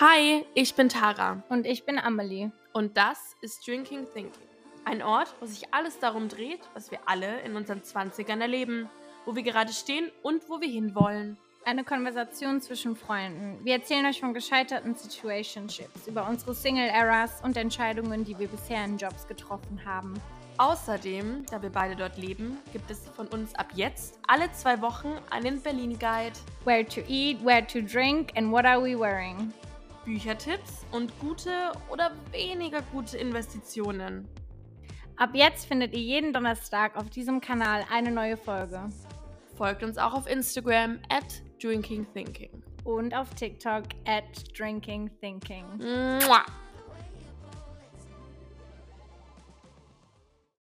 Hi, ich bin Tara Und ich bin Amelie. und das ist Drinking Thinking. Ein Ort, wo sich alles darum dreht, was wir alle in unseren 20ern erleben, wo wir gerade stehen und wo wir hinwollen. Eine Konversation zwischen Freunden. Wir erzählen euch von gescheiterten Situationships, über unsere Single-Eras und Entscheidungen, die wir bisher in Jobs getroffen haben. Außerdem, da wir beide dort leben, gibt es von uns ab jetzt alle zwei Wochen einen Berlin-Guide, Where to eat, where to drink and what are we wearing? Büchertipps und gute oder weniger gute Investitionen. Ab jetzt findet ihr jeden Donnerstag auf diesem Kanal eine neue Folge. Folgt uns auch auf Instagram at Drinking Thinking. Und auf TikTok at Drinking Thinking. Mua.